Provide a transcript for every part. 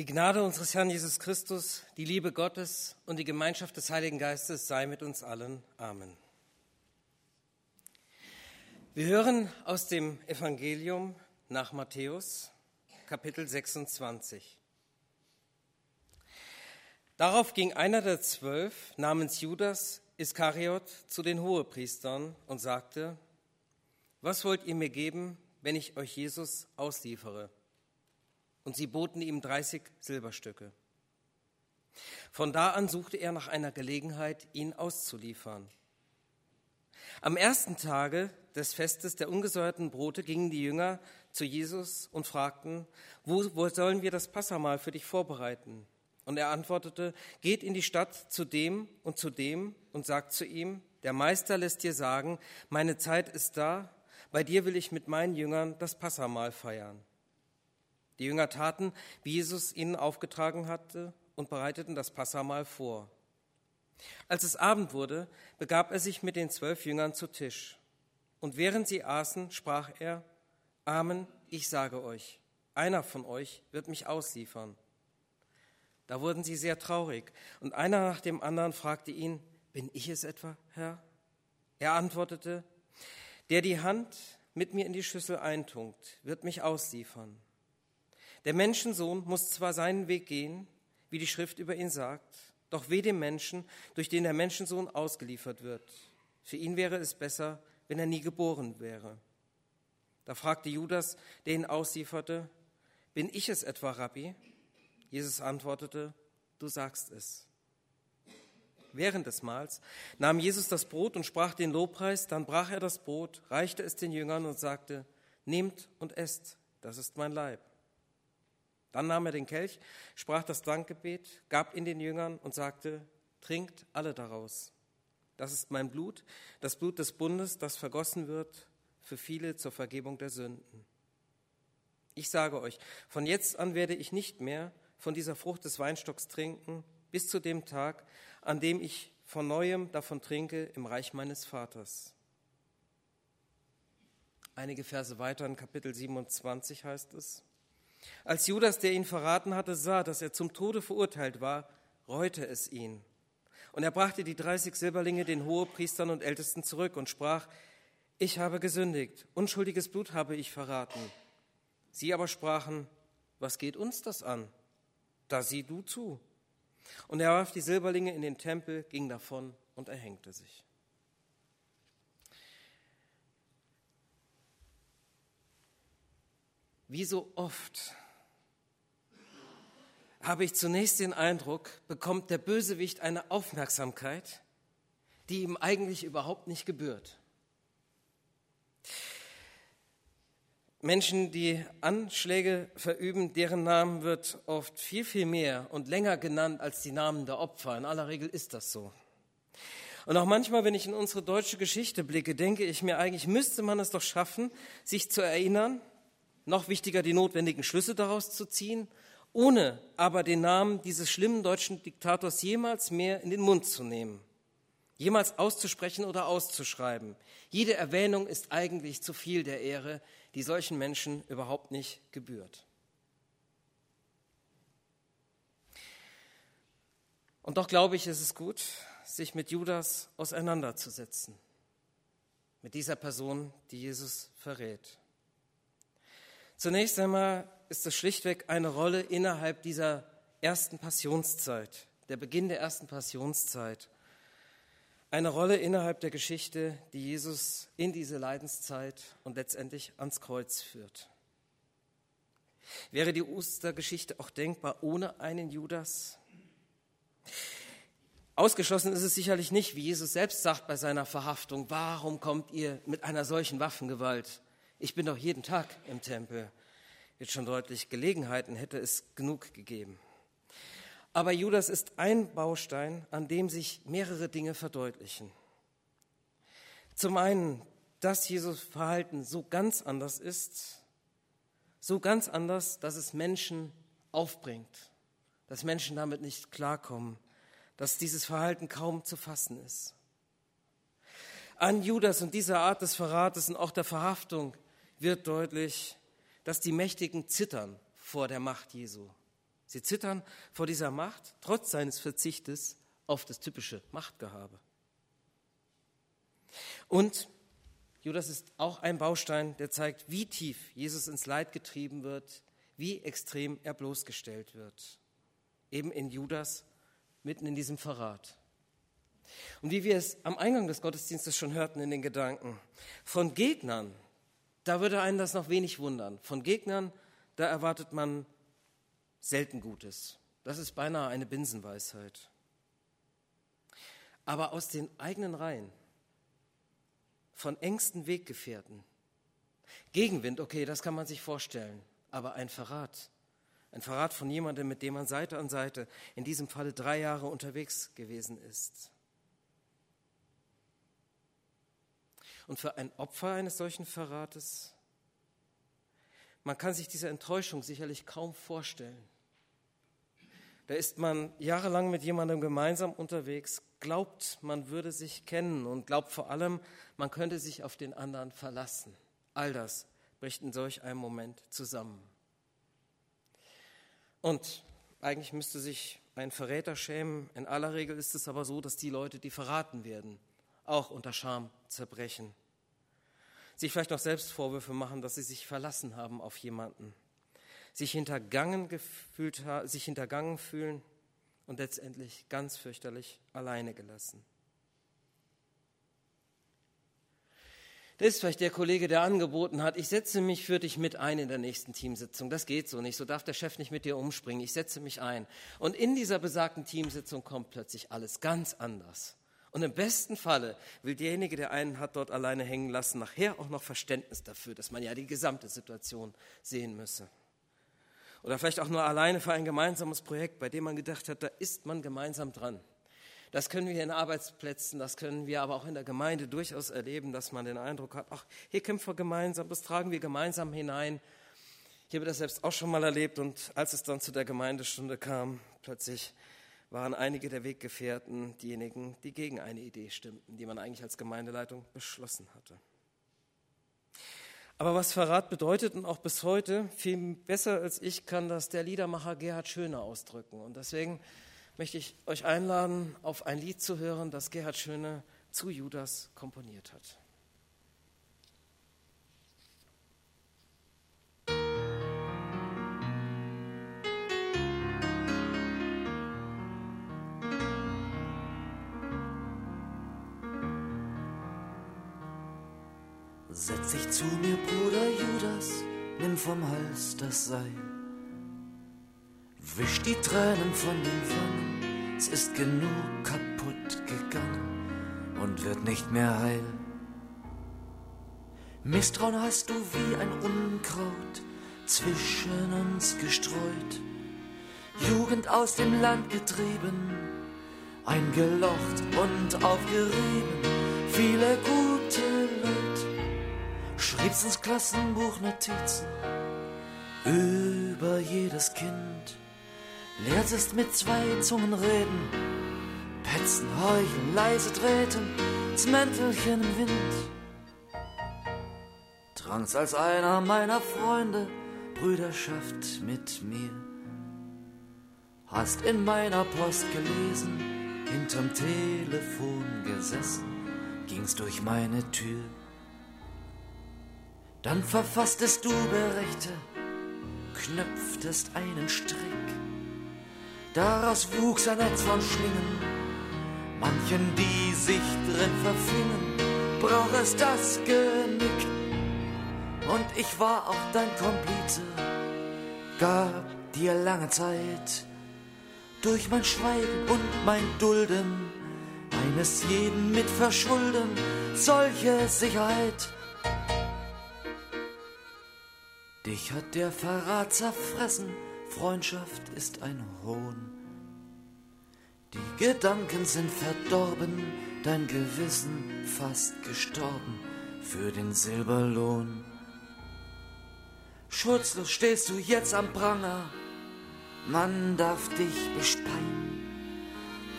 Die Gnade unseres Herrn Jesus Christus, die Liebe Gottes und die Gemeinschaft des Heiligen Geistes sei mit uns allen. Amen. Wir hören aus dem Evangelium nach Matthäus, Kapitel 26. Darauf ging einer der zwölf namens Judas Iskariot zu den Hohepriestern und sagte, was wollt ihr mir geben, wenn ich euch Jesus ausliefere? Und sie boten ihm 30 Silberstücke. Von da an suchte er nach einer Gelegenheit, ihn auszuliefern. Am ersten Tage des Festes der ungesäuerten Brote gingen die Jünger zu Jesus und fragten, wo, wo sollen wir das Passamal für dich vorbereiten? Und er antwortete, geht in die Stadt zu dem und zu dem und sagt zu ihm, der Meister lässt dir sagen, meine Zeit ist da, bei dir will ich mit meinen Jüngern das Passamal feiern. Die Jünger taten, wie Jesus ihnen aufgetragen hatte und bereiteten das Passamal vor. Als es Abend wurde, begab er sich mit den zwölf Jüngern zu Tisch. Und während sie aßen, sprach er, Amen, ich sage euch, einer von euch wird mich ausliefern. Da wurden sie sehr traurig, und einer nach dem anderen fragte ihn, Bin ich es etwa, Herr? Er antwortete, Der die Hand mit mir in die Schüssel eintunkt, wird mich ausliefern. Der Menschensohn muss zwar seinen Weg gehen, wie die Schrift über ihn sagt, doch weh dem Menschen, durch den der Menschensohn ausgeliefert wird. Für ihn wäre es besser, wenn er nie geboren wäre. Da fragte Judas, der ihn auslieferte, bin ich es etwa, Rabbi? Jesus antwortete, du sagst es. Während des Mahls nahm Jesus das Brot und sprach den Lobpreis, dann brach er das Brot, reichte es den Jüngern und sagte, nehmt und esst, das ist mein Leib. Dann nahm er den Kelch, sprach das Dankgebet, gab ihn den Jüngern und sagte, trinkt alle daraus. Das ist mein Blut, das Blut des Bundes, das vergossen wird für viele zur Vergebung der Sünden. Ich sage euch, von jetzt an werde ich nicht mehr von dieser Frucht des Weinstocks trinken, bis zu dem Tag, an dem ich von neuem davon trinke im Reich meines Vaters. Einige Verse weiter in Kapitel 27 heißt es, als Judas, der ihn verraten hatte, sah, dass er zum Tode verurteilt war, reute es ihn. Und er brachte die 30 Silberlinge den Hohepriestern und Ältesten zurück und sprach, ich habe gesündigt, unschuldiges Blut habe ich verraten. Sie aber sprachen, was geht uns das an? Da sieh du zu. Und er warf die Silberlinge in den Tempel, ging davon und erhängte sich. Wie so oft habe ich zunächst den Eindruck, bekommt der Bösewicht eine Aufmerksamkeit, die ihm eigentlich überhaupt nicht gebührt. Menschen, die Anschläge verüben, deren Namen wird oft viel, viel mehr und länger genannt als die Namen der Opfer. In aller Regel ist das so. Und auch manchmal, wenn ich in unsere deutsche Geschichte blicke, denke ich mir, eigentlich müsste man es doch schaffen, sich zu erinnern, noch wichtiger die notwendigen Schlüsse daraus zu ziehen, ohne aber den Namen dieses schlimmen deutschen Diktators jemals mehr in den Mund zu nehmen, jemals auszusprechen oder auszuschreiben. Jede Erwähnung ist eigentlich zu viel der Ehre, die solchen Menschen überhaupt nicht gebührt. Und doch glaube ich, ist es gut, sich mit Judas auseinanderzusetzen, mit dieser Person, die Jesus verrät. Zunächst einmal ist es schlichtweg eine Rolle innerhalb dieser ersten Passionszeit, der Beginn der ersten Passionszeit. Eine Rolle innerhalb der Geschichte, die Jesus in diese Leidenszeit und letztendlich ans Kreuz führt. Wäre die Ostergeschichte auch denkbar ohne einen Judas? Ausgeschlossen ist es sicherlich nicht, wie Jesus selbst sagt bei seiner Verhaftung, warum kommt ihr mit einer solchen Waffengewalt? Ich bin doch jeden Tag im Tempel. Wird schon deutlich, Gelegenheiten hätte es genug gegeben. Aber Judas ist ein Baustein, an dem sich mehrere Dinge verdeutlichen. Zum einen, dass Jesus Verhalten so ganz anders ist, so ganz anders, dass es Menschen aufbringt, dass Menschen damit nicht klarkommen, dass dieses Verhalten kaum zu fassen ist. An Judas und dieser Art des Verrates und auch der Verhaftung wird deutlich, dass die Mächtigen zittern vor der Macht Jesu. Sie zittern vor dieser Macht, trotz seines Verzichtes auf das typische Machtgehabe. Und Judas ist auch ein Baustein, der zeigt, wie tief Jesus ins Leid getrieben wird, wie extrem er bloßgestellt wird. Eben in Judas, mitten in diesem Verrat. Und wie wir es am Eingang des Gottesdienstes schon hörten in den Gedanken, von Gegnern, da würde einen das noch wenig wundern. Von Gegnern, da erwartet man selten Gutes. Das ist beinahe eine Binsenweisheit. Aber aus den eigenen Reihen, von engsten Weggefährten, Gegenwind, okay, das kann man sich vorstellen, aber ein Verrat, ein Verrat von jemandem, mit dem man Seite an Seite in diesem Falle drei Jahre unterwegs gewesen ist. Und für ein Opfer eines solchen Verrates, man kann sich diese Enttäuschung sicherlich kaum vorstellen. Da ist man jahrelang mit jemandem gemeinsam unterwegs, glaubt, man würde sich kennen und glaubt vor allem, man könnte sich auf den anderen verlassen. All das bricht in solch einem Moment zusammen. Und eigentlich müsste sich ein Verräter schämen. In aller Regel ist es aber so, dass die Leute, die verraten werden, auch unter Scham zerbrechen sich vielleicht noch selbst Vorwürfe machen, dass sie sich verlassen haben auf jemanden, sich hintergangen, gefühlt, sich hintergangen fühlen und letztendlich ganz fürchterlich alleine gelassen. Das ist vielleicht der Kollege, der angeboten hat, ich setze mich für dich mit ein in der nächsten Teamsitzung. Das geht so nicht, so darf der Chef nicht mit dir umspringen. Ich setze mich ein. Und in dieser besagten Teamsitzung kommt plötzlich alles ganz anders. Und im besten Falle will derjenige, der einen hat dort alleine hängen lassen, nachher auch noch Verständnis dafür, dass man ja die gesamte Situation sehen müsse. Oder vielleicht auch nur alleine für ein gemeinsames Projekt, bei dem man gedacht hat, da ist man gemeinsam dran. Das können wir in Arbeitsplätzen, das können wir aber auch in der Gemeinde durchaus erleben, dass man den Eindruck hat, ach, hier kämpfen wir gemeinsam, das tragen wir gemeinsam hinein. Ich habe das selbst auch schon mal erlebt und als es dann zu der Gemeindestunde kam, plötzlich waren einige der Weggefährten diejenigen, die gegen eine Idee stimmten, die man eigentlich als Gemeindeleitung beschlossen hatte. Aber was Verrat bedeutet und auch bis heute, viel besser als ich kann das der Liedermacher Gerhard Schöne ausdrücken. Und deswegen möchte ich euch einladen, auf ein Lied zu hören, das Gerhard Schöne zu Judas komponiert hat. Setz dich zu mir, Bruder Judas, nimm vom Hals das Seil. Wisch die Tränen von den Wangen, es ist genug kaputt gegangen und wird nicht mehr heil. Misstrauen hast du wie ein Unkraut zwischen uns gestreut, Jugend aus dem Land getrieben, eingelocht und aufgerieben, viele gute schrieb's ins Klassenbuch Notizen über jedes Kind. Lehrtest mit zwei Zungen reden, petzen, heucheln, leise treten, das Mäntelchen im Wind. Trans als einer meiner Freunde Brüderschaft mit mir. Hast in meiner Post gelesen, hinterm Telefon gesessen, gingst durch meine Tür. Dann verfasstest du Berichte, knöpftest einen Strick. Daraus wuchs ein Netz von Schlingen, manchen, die sich drin verfingen, brauch es das Genick. Und ich war auch dein Komplize, gab dir lange Zeit, durch mein Schweigen und mein Dulden, eines jeden mit Verschulden, solche Sicherheit Dich hat der Verrat zerfressen, Freundschaft ist ein Hohn. Die Gedanken sind verdorben, dein Gewissen fast gestorben für den Silberlohn. Schutzlos stehst du jetzt am Pranger, man darf dich bespeien.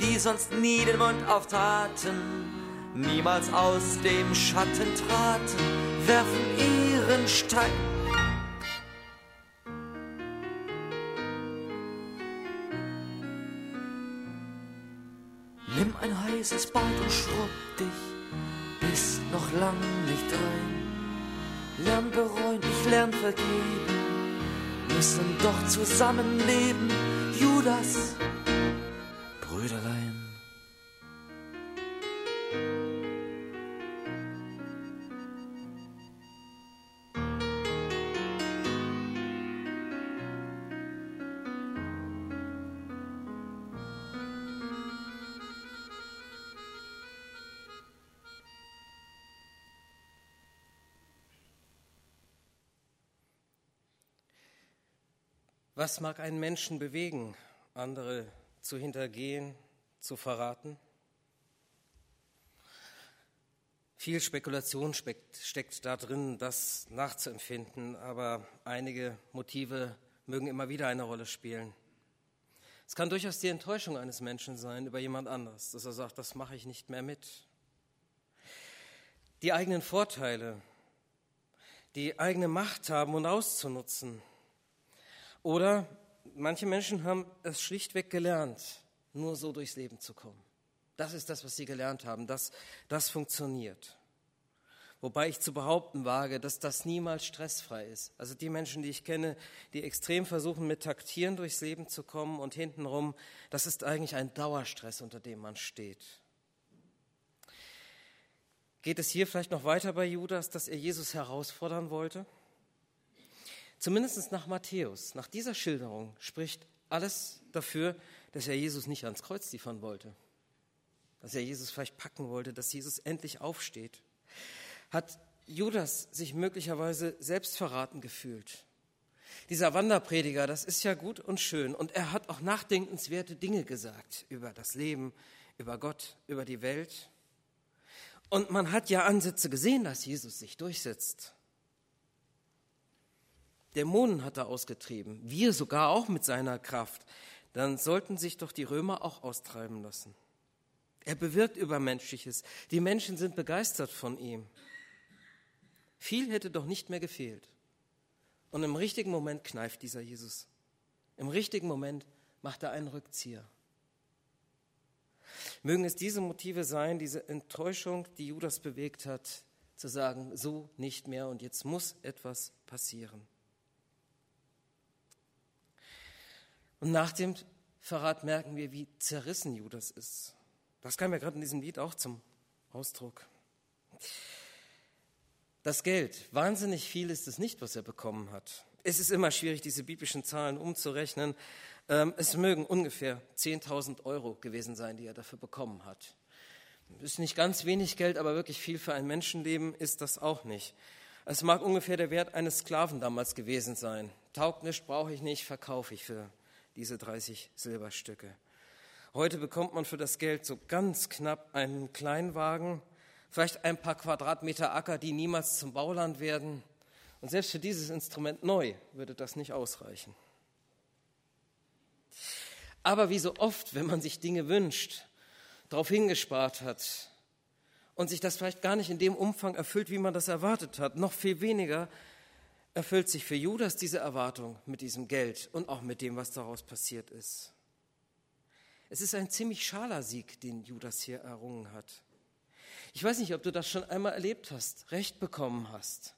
Die sonst nie den Mund auftaten, niemals aus dem Schatten traten, werfen ihren Stein heißes Bad und schrubb dich, bist noch lang nicht rein. Lern bereuen, ich lern vergeben, müssen doch zusammenleben, Judas, Brüderlein. Was mag einen Menschen bewegen, andere zu hintergehen, zu verraten? Viel Spekulation steckt, da drin, das nachzuempfinden, aber einige Motive mögen immer wieder eine Rolle spielen. Es kann durchaus die Enttäuschung eines Menschen sein über jemand anderes, dass er sagt, das mache ich nicht mehr mit. Die eigenen Vorteile, die eigene Macht haben und auszunutzen, oder manche Menschen haben es schlichtweg gelernt, nur so durchs Leben zu kommen. Das ist das, was sie gelernt haben. Das, das funktioniert. Wobei ich zu behaupten wage, dass das niemals stressfrei ist. Also die Menschen, die ich kenne, die extrem versuchen, mit Taktieren durchs Leben zu kommen und hintenrum, das ist eigentlich ein Dauerstress, unter dem man steht. Geht es hier vielleicht noch weiter bei Judas, dass er Jesus herausfordern wollte? Zumindest nach Matthäus, nach dieser Schilderung spricht alles dafür, dass er Jesus nicht ans Kreuz liefern wollte, dass er Jesus vielleicht packen wollte, dass Jesus endlich aufsteht. Hat Judas sich möglicherweise selbst verraten gefühlt? Dieser Wanderprediger, das ist ja gut und schön und er hat auch nachdenkenswerte Dinge gesagt über das Leben, über Gott, über die Welt. Und man hat ja Ansätze gesehen, dass Jesus sich durchsetzt. Dämonen hat er ausgetrieben, wir sogar auch mit seiner Kraft. Dann sollten sich doch die Römer auch austreiben lassen. Er bewirkt Übermenschliches. Die Menschen sind begeistert von ihm. Viel hätte doch nicht mehr gefehlt. Und im richtigen Moment kneift dieser Jesus. Im richtigen Moment macht er einen Rückzieher. Mögen es diese Motive sein, diese Enttäuschung, die Judas bewegt hat, zu sagen, so nicht mehr und jetzt muss etwas passieren. Und nach dem Verrat merken wir, wie zerrissen Judas ist. Das kam ja gerade in diesem Lied auch zum Ausdruck. Das Geld, wahnsinnig viel ist es nicht, was er bekommen hat. Es ist immer schwierig, diese biblischen Zahlen umzurechnen. Ähm, es mögen ungefähr 10.000 Euro gewesen sein, die er dafür bekommen hat. Ist nicht ganz wenig Geld, aber wirklich viel für ein Menschenleben ist das auch nicht. Es mag ungefähr der Wert eines Sklaven damals gewesen sein. Taugt nicht, brauche ich nicht, verkaufe ich für diese 30 Silberstücke. Heute bekommt man für das Geld so ganz knapp einen Kleinwagen, vielleicht ein paar Quadratmeter Acker, die niemals zum Bauland werden. Und selbst für dieses Instrument neu würde das nicht ausreichen. Aber wie so oft, wenn man sich Dinge wünscht, darauf hingespart hat und sich das vielleicht gar nicht in dem Umfang erfüllt, wie man das erwartet hat, noch viel weniger, erfüllt sich für Judas diese Erwartung mit diesem Geld und auch mit dem, was daraus passiert ist. Es ist ein ziemlich schaler Sieg, den Judas hier errungen hat. Ich weiß nicht, ob du das schon einmal erlebt hast, Recht bekommen hast.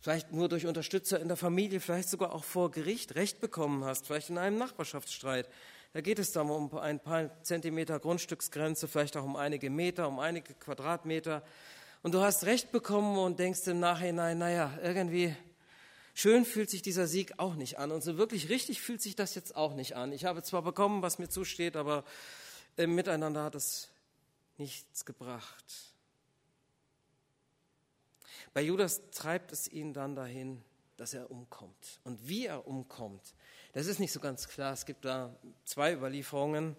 Vielleicht nur durch Unterstützer in der Familie, vielleicht sogar auch vor Gericht Recht bekommen hast, vielleicht in einem Nachbarschaftsstreit. Da geht es dann um ein paar Zentimeter Grundstücksgrenze, vielleicht auch um einige Meter, um einige Quadratmeter. Und du hast Recht bekommen und denkst im Nachhinein, naja, irgendwie schön fühlt sich dieser Sieg auch nicht an. Und so wirklich richtig fühlt sich das jetzt auch nicht an. Ich habe zwar bekommen, was mir zusteht, aber im Miteinander hat es nichts gebracht. Bei Judas treibt es ihn dann dahin, dass er umkommt. Und wie er umkommt, das ist nicht so ganz klar. Es gibt da zwei Überlieferungen.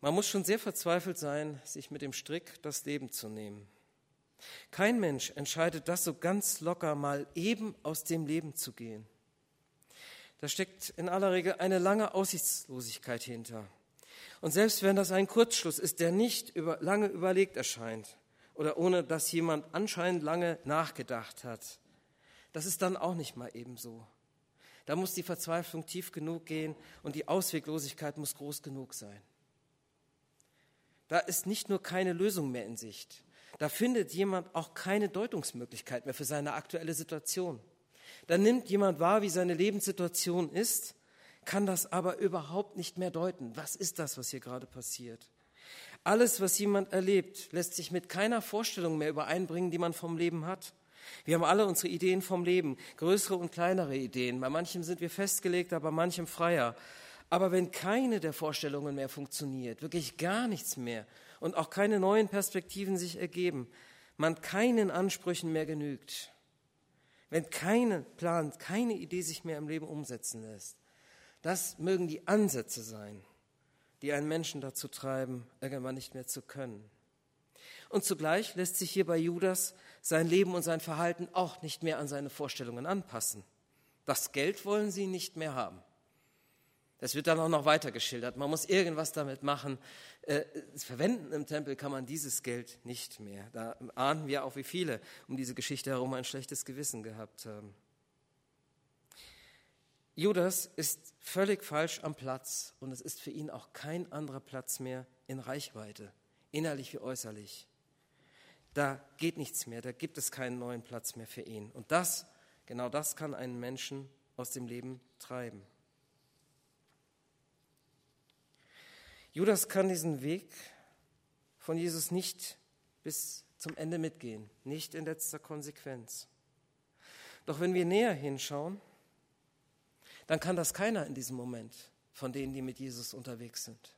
Man muss schon sehr verzweifelt sein, sich mit dem Strick das Leben zu nehmen. Kein Mensch entscheidet das so ganz locker mal eben aus dem Leben zu gehen. Da steckt in aller Regel eine lange Aussichtslosigkeit hinter. Und selbst wenn das ein Kurzschluss ist, der nicht über, lange überlegt erscheint oder ohne dass jemand anscheinend lange nachgedacht hat, das ist dann auch nicht mal eben so. Da muss die Verzweiflung tief genug gehen und die Ausweglosigkeit muss groß genug sein. Da ist nicht nur keine Lösung mehr in Sicht, da findet jemand auch keine Deutungsmöglichkeit mehr für seine aktuelle Situation. Da nimmt jemand wahr, wie seine Lebenssituation ist, kann das aber überhaupt nicht mehr deuten. Was ist das, was hier gerade passiert? Alles, was jemand erlebt, lässt sich mit keiner Vorstellung mehr übereinbringen, die man vom Leben hat. Wir haben alle unsere Ideen vom Leben, größere und kleinere Ideen. Bei manchem sind wir festgelegt, aber bei manchem freier. Aber wenn keine der Vorstellungen mehr funktioniert, wirklich gar nichts mehr und auch keine neuen Perspektiven sich ergeben, man keinen Ansprüchen mehr genügt, wenn keine Plan, keine Idee sich mehr im Leben umsetzen lässt, das mögen die Ansätze sein, die einen Menschen dazu treiben, irgendwann nicht mehr zu können. Und zugleich lässt sich hier bei Judas sein Leben und sein Verhalten auch nicht mehr an seine Vorstellungen anpassen. Das Geld wollen sie nicht mehr haben. Das wird dann auch noch weiter geschildert. Man muss irgendwas damit machen. Äh, verwenden im Tempel kann man dieses Geld nicht mehr. Da ahnen wir auch, wie viele um diese Geschichte herum ein schlechtes Gewissen gehabt haben. Judas ist völlig falsch am Platz und es ist für ihn auch kein anderer Platz mehr in Reichweite, innerlich wie äußerlich. Da geht nichts mehr, da gibt es keinen neuen Platz mehr für ihn. Und das, genau das kann einen Menschen aus dem Leben treiben. Judas kann diesen Weg von Jesus nicht bis zum Ende mitgehen, nicht in letzter Konsequenz. Doch wenn wir näher hinschauen, dann kann das keiner in diesem Moment von denen, die mit Jesus unterwegs sind.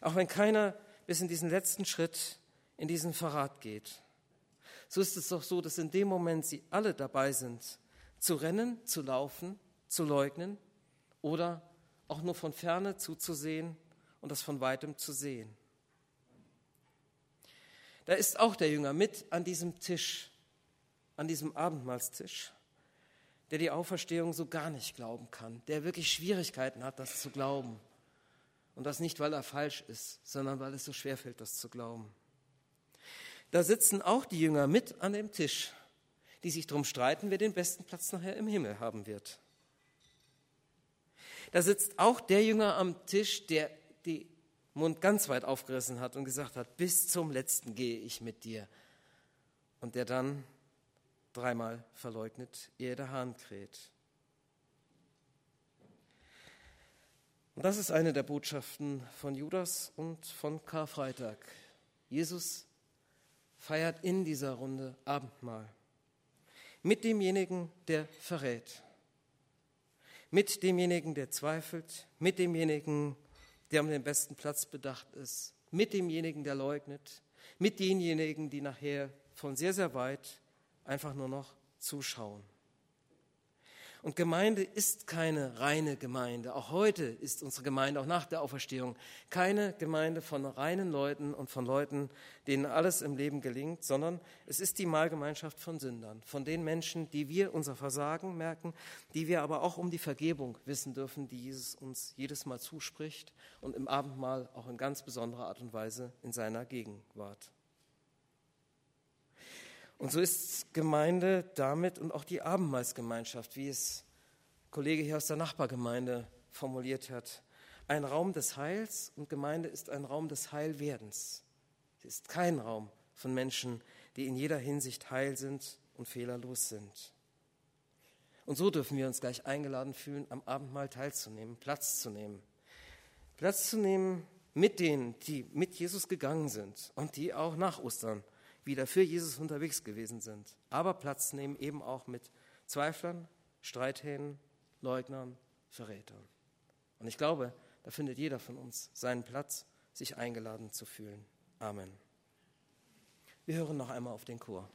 Auch wenn keiner bis in diesen letzten Schritt in diesen Verrat geht. So ist es doch so, dass in dem Moment sie alle dabei sind, zu rennen, zu laufen, zu leugnen oder auch nur von ferne zuzusehen und das von weitem zu sehen. Da ist auch der Jünger mit an diesem Tisch, an diesem Abendmahlstisch, der die Auferstehung so gar nicht glauben kann, der wirklich Schwierigkeiten hat, das zu glauben. Und das nicht, weil er falsch ist, sondern weil es so schwer fällt, das zu glauben. Da sitzen auch die Jünger mit an dem Tisch, die sich darum streiten, wer den besten Platz nachher im Himmel haben wird. Da sitzt auch der Jünger am Tisch, der den Mund ganz weit aufgerissen hat und gesagt hat, bis zum letzten gehe ich mit dir. Und der dann dreimal verleugnet, ehe der Hahn kräht. Und das ist eine der Botschaften von Judas und von Karfreitag. Jesus feiert in dieser Runde Abendmahl mit demjenigen, der verrät, mit demjenigen, der zweifelt, mit demjenigen, der um den besten Platz bedacht ist, mit demjenigen, der leugnet, mit denjenigen, die nachher von sehr, sehr weit einfach nur noch zuschauen. Und Gemeinde ist keine reine Gemeinde. Auch heute ist unsere Gemeinde, auch nach der Auferstehung, keine Gemeinde von reinen Leuten und von Leuten, denen alles im Leben gelingt, sondern es ist die Mahlgemeinschaft von Sündern, von den Menschen, die wir unser Versagen merken, die wir aber auch um die Vergebung wissen dürfen, die Jesus uns jedes Mal zuspricht und im Abendmahl auch in ganz besonderer Art und Weise in seiner Gegenwart. Und so ist Gemeinde damit und auch die Abendmahlsgemeinschaft, wie es Kollege hier aus der Nachbargemeinde formuliert hat, ein Raum des Heils und Gemeinde ist ein Raum des Heilwerdens. Sie ist kein Raum von Menschen, die in jeder Hinsicht heil sind und fehlerlos sind. Und so dürfen wir uns gleich eingeladen fühlen, am Abendmahl teilzunehmen, Platz zu nehmen. Platz zu nehmen mit denen, die mit Jesus gegangen sind und die auch nach Ostern wieder für Jesus unterwegs gewesen sind, aber Platz nehmen eben auch mit Zweiflern, Streithähnen, Leugnern, Verrätern. Und ich glaube, da findet jeder von uns seinen Platz, sich eingeladen zu fühlen. Amen. Wir hören noch einmal auf den Chor.